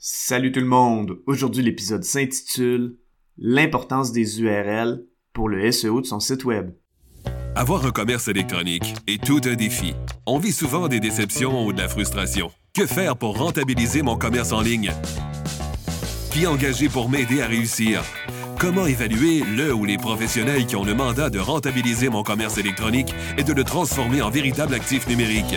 Salut tout le monde! Aujourd'hui l'épisode s'intitule L'importance des URL pour le SEO de son site web. Avoir un commerce électronique est tout un défi. On vit souvent des déceptions ou de la frustration. Que faire pour rentabiliser mon commerce en ligne? Qui engager pour m'aider à réussir? Comment évaluer le ou les professionnels qui ont le mandat de rentabiliser mon commerce électronique et de le transformer en véritable actif numérique?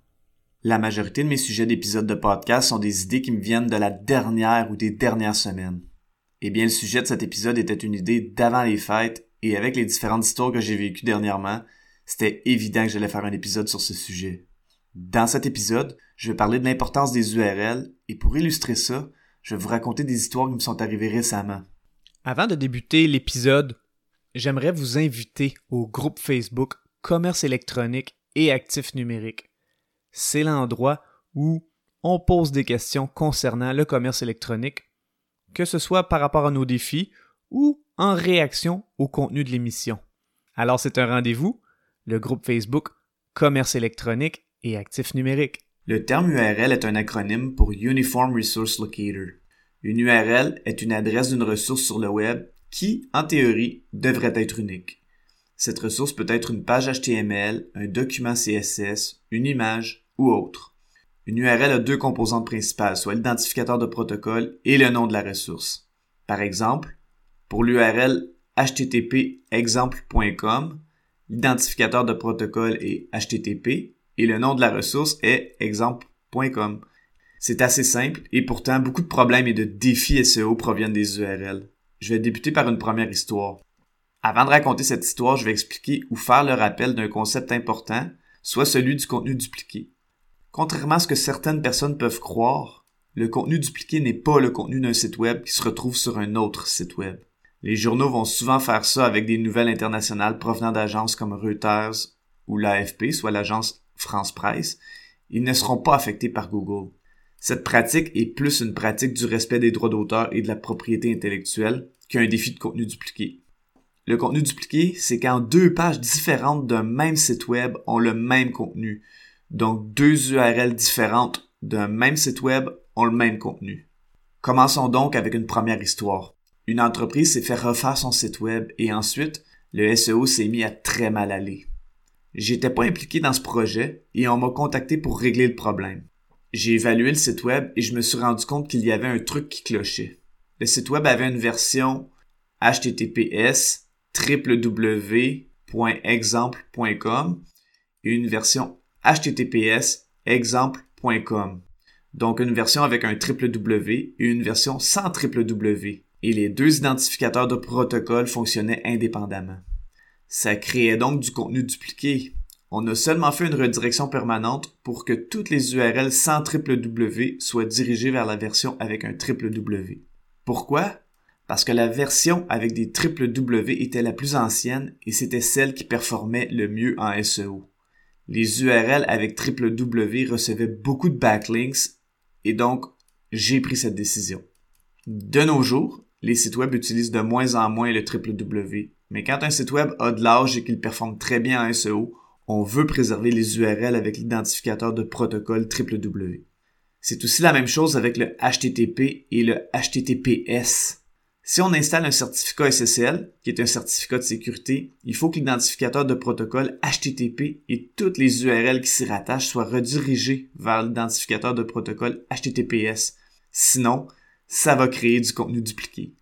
La majorité de mes sujets d'épisodes de podcast sont des idées qui me viennent de la dernière ou des dernières semaines. Eh bien, le sujet de cet épisode était une idée d'avant les fêtes et avec les différentes histoires que j'ai vécues dernièrement, c'était évident que j'allais faire un épisode sur ce sujet. Dans cet épisode, je vais parler de l'importance des URL et pour illustrer ça, je vais vous raconter des histoires qui me sont arrivées récemment. Avant de débuter l'épisode, j'aimerais vous inviter au groupe Facebook Commerce électronique et actifs numériques c'est l'endroit où on pose des questions concernant le commerce électronique, que ce soit par rapport à nos défis ou en réaction au contenu de l'émission. Alors c'est un rendez-vous, le groupe Facebook Commerce électronique et actifs numériques. Le terme URL est un acronyme pour Uniform Resource Locator. Une URL est une adresse d'une ressource sur le web qui, en théorie, devrait être unique. Cette ressource peut être une page HTML, un document CSS, une image, autre. Une URL a deux composantes principales, soit l'identificateur de protocole et le nom de la ressource. Par exemple, pour l'URL http exemple.com, l'identificateur de protocole est http et le nom de la ressource est exemple.com. C'est assez simple et pourtant beaucoup de problèmes et de défis SEO proviennent des URL. Je vais débuter par une première histoire. Avant de raconter cette histoire, je vais expliquer ou faire le rappel d'un concept important, soit celui du contenu dupliqué. Contrairement à ce que certaines personnes peuvent croire, le contenu dupliqué n'est pas le contenu d'un site web qui se retrouve sur un autre site web. Les journaux vont souvent faire ça avec des nouvelles internationales provenant d'agences comme Reuters ou l'AFP, soit l'agence France Presse. Ils ne seront pas affectés par Google. Cette pratique est plus une pratique du respect des droits d'auteur et de la propriété intellectuelle qu'un défi de contenu dupliqué. Le contenu dupliqué, c'est quand deux pages différentes d'un même site web ont le même contenu, donc, deux URL différentes d'un même site web ont le même contenu. Commençons donc avec une première histoire. Une entreprise s'est fait refaire son site web et ensuite, le SEO s'est mis à très mal aller. J'étais pas impliqué dans ce projet et on m'a contacté pour régler le problème. J'ai évalué le site web et je me suis rendu compte qu'il y avait un truc qui clochait. Le site web avait une version https www.exemple.com et une version https exemple.com. Donc une version avec un www et une version sans www. Et les deux identificateurs de protocole fonctionnaient indépendamment. Ça créait donc du contenu dupliqué. On a seulement fait une redirection permanente pour que toutes les URL sans www soient dirigées vers la version avec un www. Pourquoi? Parce que la version avec des www était la plus ancienne et c'était celle qui performait le mieux en SEO les URL avec www recevaient beaucoup de backlinks et donc j'ai pris cette décision. De nos jours, les sites web utilisent de moins en moins le www, mais quand un site web a de l'âge et qu'il performe très bien en SEO, on veut préserver les URL avec l'identificateur de protocole www. C'est aussi la même chose avec le HTTP et le HTTPS. Si on installe un certificat SSL, qui est un certificat de sécurité, il faut que l'identificateur de protocole HTTP et toutes les URL qui s'y rattachent soient redirigées vers l'identificateur de protocole HTTPS. Sinon, ça va créer du contenu dupliqué.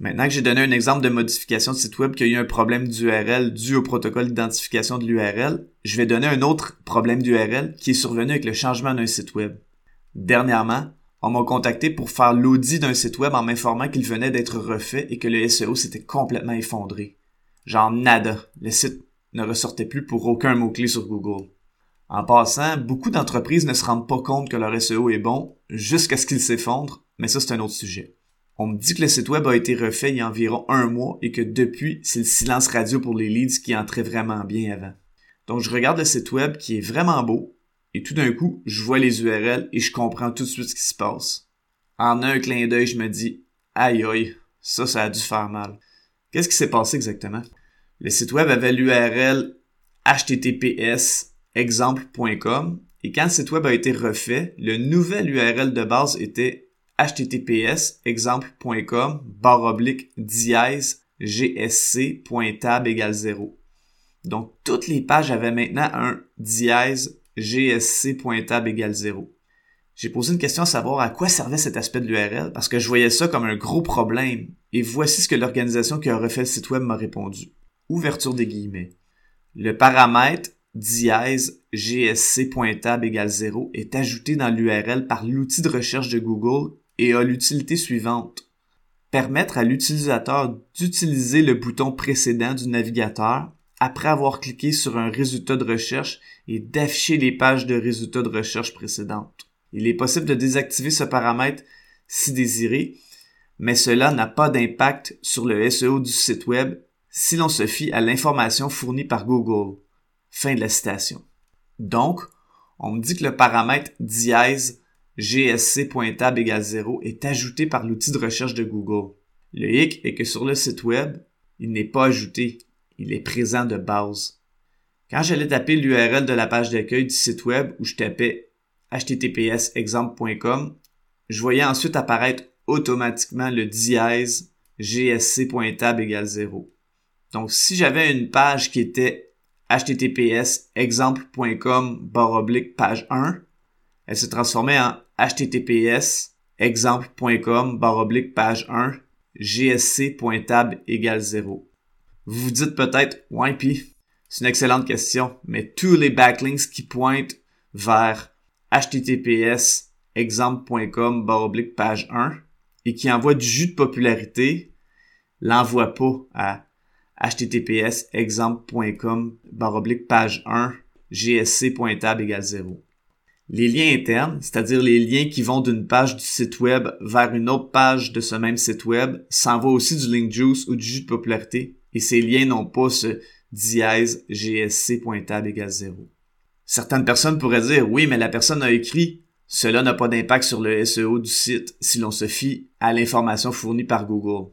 Maintenant que j'ai donné un exemple de modification de site web qui a eu un problème d'URL dû au protocole d'identification de l'URL, je vais donner un autre problème d'URL qui est survenu avec le changement d'un site web. Dernièrement, on m'a contacté pour faire l'audit d'un site web en m'informant qu'il venait d'être refait et que le SEO s'était complètement effondré. Genre nada. Le site ne ressortait plus pour aucun mot-clé sur Google. En passant, beaucoup d'entreprises ne se rendent pas compte que leur SEO est bon jusqu'à ce qu'il s'effondre, mais ça c'est un autre sujet. On me dit que le site web a été refait il y a environ un mois et que depuis, c'est le silence radio pour les leads qui entrait vraiment bien avant. Donc je regarde le site web qui est vraiment beau et tout d'un coup, je vois les URL et je comprends tout de suite ce qui se passe. En un clin d'œil, je me dis aïe aïe, ça ça a dû faire mal. Qu'est-ce qui s'est passé exactement? Le site web avait l'URL https exemple.com et quand le site web a été refait, le nouvel URL de base était https exemple.com barre oblique dièse gsc.tab égale 0. Donc toutes les pages avaient maintenant un dièse gsc.tab égale 0. J'ai posé une question à savoir à quoi servait cet aspect de l'URL parce que je voyais ça comme un gros problème et voici ce que l'organisation qui a refait le site web m'a répondu. Ouverture des guillemets. Le paramètre dièse gsc.tab égale 0 est ajouté dans l'URL par l'outil de recherche de Google et a l'utilité suivante. Permettre à l'utilisateur d'utiliser le bouton précédent du navigateur après avoir cliqué sur un résultat de recherche et d'afficher les pages de résultats de recherche précédentes. Il est possible de désactiver ce paramètre si désiré, mais cela n'a pas d'impact sur le SEO du site web si l'on se fie à l'information fournie par Google. Fin de la citation. Donc, on me dit que le paramètre dièse gsc.tab égale 0 est ajouté par l'outil de recherche de Google. Le hic est que sur le site web, il n'est pas ajouté, il est présent de base. Quand j'allais taper l'URL de la page d'accueil du site web où je tapais https exemple.com, je voyais ensuite apparaître automatiquement le dièse gsc.tab égale 0. Donc si j'avais une page qui était https exemple.com page 1, elle se transformait en https exemple.com page 1 gsc.tab égale 0. Vous vous dites peut-être, ouais, pis, c'est une excellente question, mais tous les backlinks qui pointent vers https exemple.com page 1 et qui envoient du jus de popularité l'envoient pas à https exemple.com page 1 gsc.tab égale 0. Les liens internes, c'est-à-dire les liens qui vont d'une page du site web vers une autre page de ce même site web, s'envoient aussi du link juice ou du jus de popularité et ces liens n'ont pas ce dièse gsc.tab égale 0. Certaines personnes pourraient dire oui, mais la personne a écrit cela n'a pas d'impact sur le SEO du site si l'on se fie à l'information fournie par Google.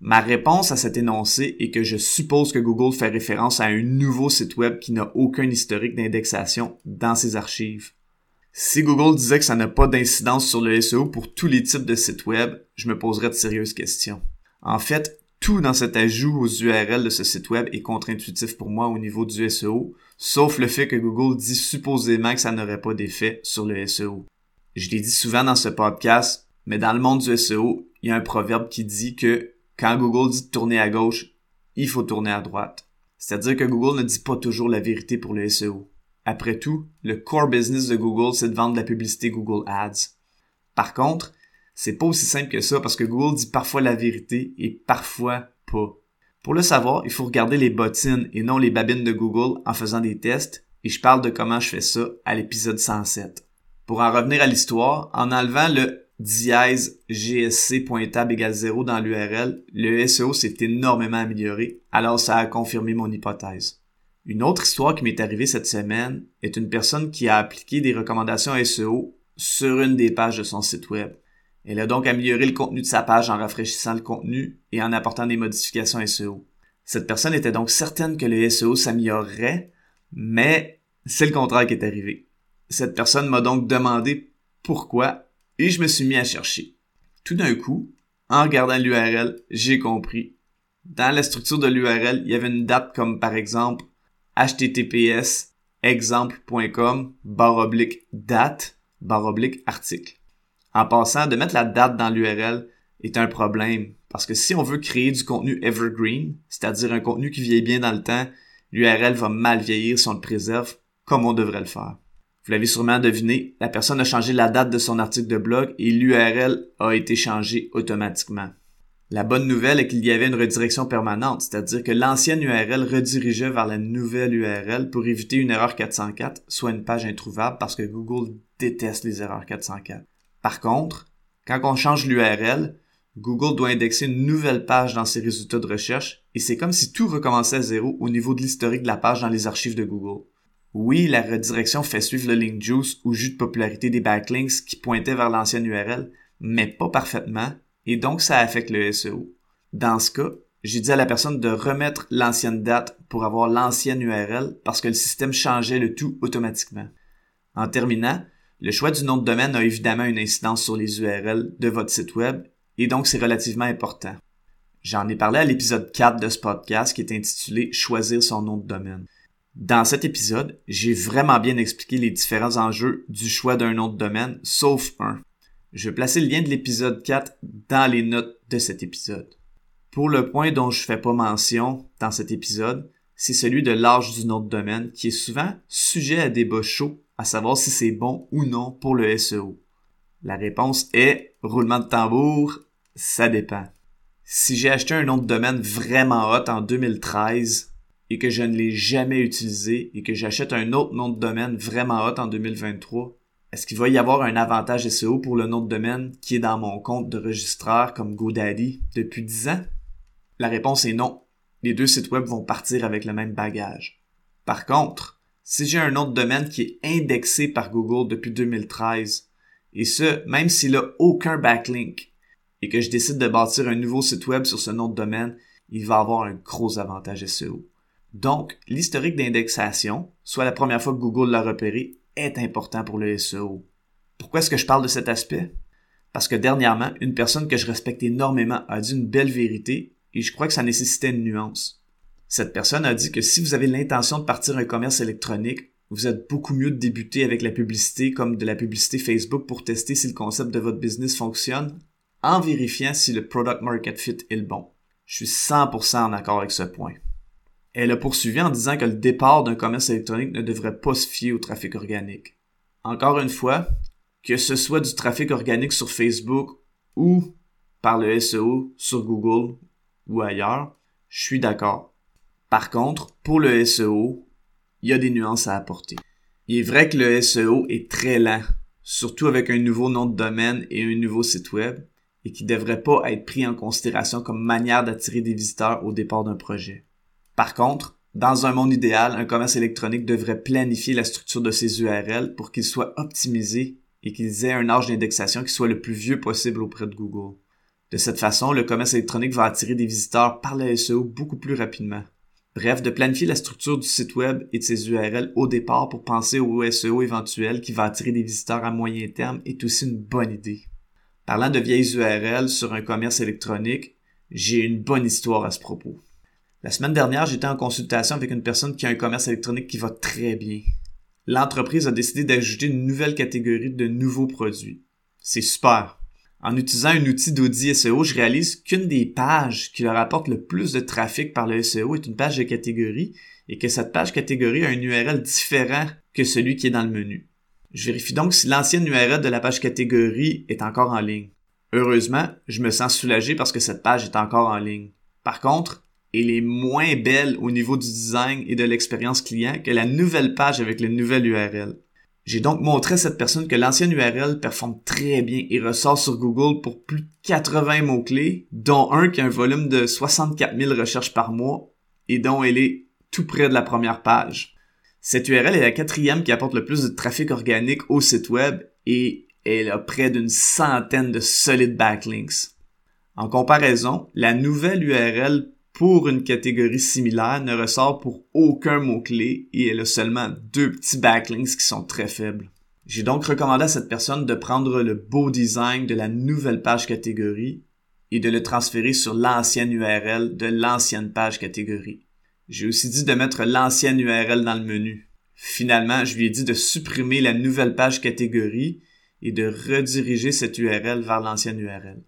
Ma réponse à cet énoncé est que je suppose que Google fait référence à un nouveau site web qui n'a aucun historique d'indexation dans ses archives. Si Google disait que ça n'a pas d'incidence sur le SEO pour tous les types de sites web, je me poserais de sérieuses questions. En fait, tout dans cet ajout aux URL de ce site web est contre-intuitif pour moi au niveau du SEO, sauf le fait que Google dit supposément que ça n'aurait pas d'effet sur le SEO. Je l'ai dit souvent dans ce podcast, mais dans le monde du SEO, il y a un proverbe qui dit que quand Google dit de tourner à gauche, il faut tourner à droite. C'est-à-dire que Google ne dit pas toujours la vérité pour le SEO. Après tout, le core business de Google, c'est de vendre la publicité Google Ads. Par contre, c'est pas aussi simple que ça parce que Google dit parfois la vérité et parfois pas. Pour le savoir, il faut regarder les bottines et non les babines de Google en faisant des tests et je parle de comment je fais ça à l'épisode 107. Pour en revenir à l'histoire, en enlevant le dièse gsc.tab égale 0 dans l'URL, le SEO s'est énormément amélioré, alors ça a confirmé mon hypothèse. Une autre histoire qui m'est arrivée cette semaine est une personne qui a appliqué des recommandations SEO sur une des pages de son site web. Elle a donc amélioré le contenu de sa page en rafraîchissant le contenu et en apportant des modifications SEO. Cette personne était donc certaine que le SEO s'améliorerait, mais c'est le contraire qui est arrivé. Cette personne m'a donc demandé pourquoi et je me suis mis à chercher. Tout d'un coup, en regardant l'URL, j'ai compris. Dans la structure de l'URL, il y avait une date comme par exemple https exemple.com barre date barre article. En passant, de mettre la date dans l'URL est un problème parce que si on veut créer du contenu evergreen, c'est-à-dire un contenu qui vieillit bien dans le temps, l'URL va mal vieillir si on le préserve comme on devrait le faire. Vous l'avez sûrement deviné, la personne a changé la date de son article de blog et l'URL a été changée automatiquement. La bonne nouvelle est qu'il y avait une redirection permanente, c'est-à-dire que l'ancienne URL redirigeait vers la nouvelle URL pour éviter une erreur 404, soit une page introuvable parce que Google déteste les erreurs 404. Par contre, quand on change l'URL, Google doit indexer une nouvelle page dans ses résultats de recherche et c'est comme si tout recommençait à zéro au niveau de l'historique de la page dans les archives de Google. Oui, la redirection fait suivre le link juice ou jus de popularité des backlinks qui pointaient vers l'ancienne URL, mais pas parfaitement, et donc ça affecte le SEO. Dans ce cas, j'ai dit à la personne de remettre l'ancienne date pour avoir l'ancienne URL parce que le système changeait le tout automatiquement. En terminant, le choix du nom de domaine a évidemment une incidence sur les URL de votre site web et donc c'est relativement important. J'en ai parlé à l'épisode 4 de ce podcast qui est intitulé Choisir son nom de domaine. Dans cet épisode, j'ai vraiment bien expliqué les différents enjeux du choix d'un nom de domaine, sauf un. Je vais placer le lien de l'épisode 4 dans les notes de cet épisode. Pour le point dont je fais pas mention dans cet épisode, c'est celui de l'âge du nom de domaine qui est souvent sujet à débat chaud à savoir si c'est bon ou non pour le SEO. La réponse est roulement de tambour, ça dépend. Si j'ai acheté un nom de domaine vraiment hot en 2013 et que je ne l'ai jamais utilisé et que j'achète un autre nom de domaine vraiment hot en 2023, est-ce qu'il va y avoir un avantage SEO pour le nom de domaine qui est dans mon compte de registraire comme GoDaddy depuis 10 ans? La réponse est non. Les deux sites web vont partir avec le même bagage. Par contre, si j'ai un de domaine qui est indexé par Google depuis 2013, et ce, même s'il n'a aucun backlink, et que je décide de bâtir un nouveau site web sur ce nom de domaine, il va avoir un gros avantage SEO. Donc, l'historique d'indexation, soit la première fois que Google l'a repéré, est important pour le SEO. Pourquoi est-ce que je parle de cet aspect? Parce que dernièrement, une personne que je respecte énormément a dit une belle vérité et je crois que ça nécessitait une nuance. Cette personne a dit que si vous avez l'intention de partir un commerce électronique, vous êtes beaucoup mieux de débuter avec la publicité comme de la publicité Facebook pour tester si le concept de votre business fonctionne en vérifiant si le product market fit est le bon. Je suis 100% en accord avec ce point. Elle a poursuivi en disant que le départ d'un commerce électronique ne devrait pas se fier au trafic organique. Encore une fois, que ce soit du trafic organique sur Facebook ou par le SEO sur Google ou ailleurs, je suis d'accord. Par contre, pour le SEO, il y a des nuances à apporter. Il est vrai que le SEO est très lent, surtout avec un nouveau nom de domaine et un nouveau site web, et qui ne devrait pas être pris en considération comme manière d'attirer des visiteurs au départ d'un projet. Par contre, dans un monde idéal, un commerce électronique devrait planifier la structure de ses URL pour qu'ils soient optimisés et qu'ils aient un âge d'indexation qui soit le plus vieux possible auprès de Google. De cette façon, le commerce électronique va attirer des visiteurs par le SEO beaucoup plus rapidement. Bref, de planifier la structure du site web et de ses URL au départ pour penser au SEO éventuel qui va attirer des visiteurs à moyen terme est aussi une bonne idée. Parlant de vieilles URL sur un commerce électronique, j'ai une bonne histoire à ce propos. La semaine dernière, j'étais en consultation avec une personne qui a un commerce électronique qui va très bien. L'entreprise a décidé d'ajouter une nouvelle catégorie de nouveaux produits. C'est super. En utilisant un outil d'audit SEO, je réalise qu'une des pages qui leur apporte le plus de trafic par le SEO est une page de catégorie et que cette page catégorie a un URL différent que celui qui est dans le menu. Je vérifie donc si l'ancienne URL de la page catégorie est encore en ligne. Heureusement, je me sens soulagé parce que cette page est encore en ligne. Par contre, elle est moins belle au niveau du design et de l'expérience client que la nouvelle page avec le nouvel URL. J'ai donc montré à cette personne que l'ancienne URL performe très bien et ressort sur Google pour plus de 80 mots-clés, dont un qui a un volume de 64 000 recherches par mois et dont elle est tout près de la première page. Cette URL est la quatrième qui apporte le plus de trafic organique au site web et elle a près d'une centaine de solides backlinks. En comparaison, la nouvelle URL pour une catégorie similaire ne ressort pour aucun mot-clé et elle a seulement deux petits backlinks qui sont très faibles. J'ai donc recommandé à cette personne de prendre le beau design de la nouvelle page catégorie et de le transférer sur l'ancienne URL de l'ancienne page catégorie. J'ai aussi dit de mettre l'ancienne URL dans le menu. Finalement, je lui ai dit de supprimer la nouvelle page catégorie et de rediriger cette URL vers l'ancienne URL.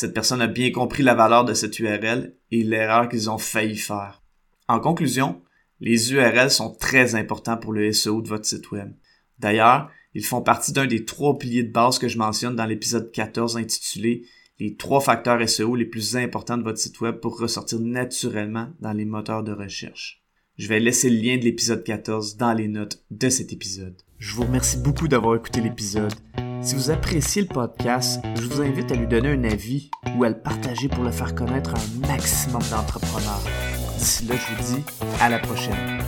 Cette personne a bien compris la valeur de cette URL et l'erreur qu'ils ont failli faire. En conclusion, les URL sont très importants pour le SEO de votre site web. D'ailleurs, ils font partie d'un des trois piliers de base que je mentionne dans l'épisode 14 intitulé les trois facteurs SEO les plus importants de votre site web pour ressortir naturellement dans les moteurs de recherche. Je vais laisser le lien de l'épisode 14 dans les notes de cet épisode. Je vous remercie beaucoup d'avoir écouté l'épisode. Si vous appréciez le podcast, je vous invite à lui donner un avis ou à le partager pour le faire connaître à un maximum d'entrepreneurs. D'ici là, je vous dis à la prochaine.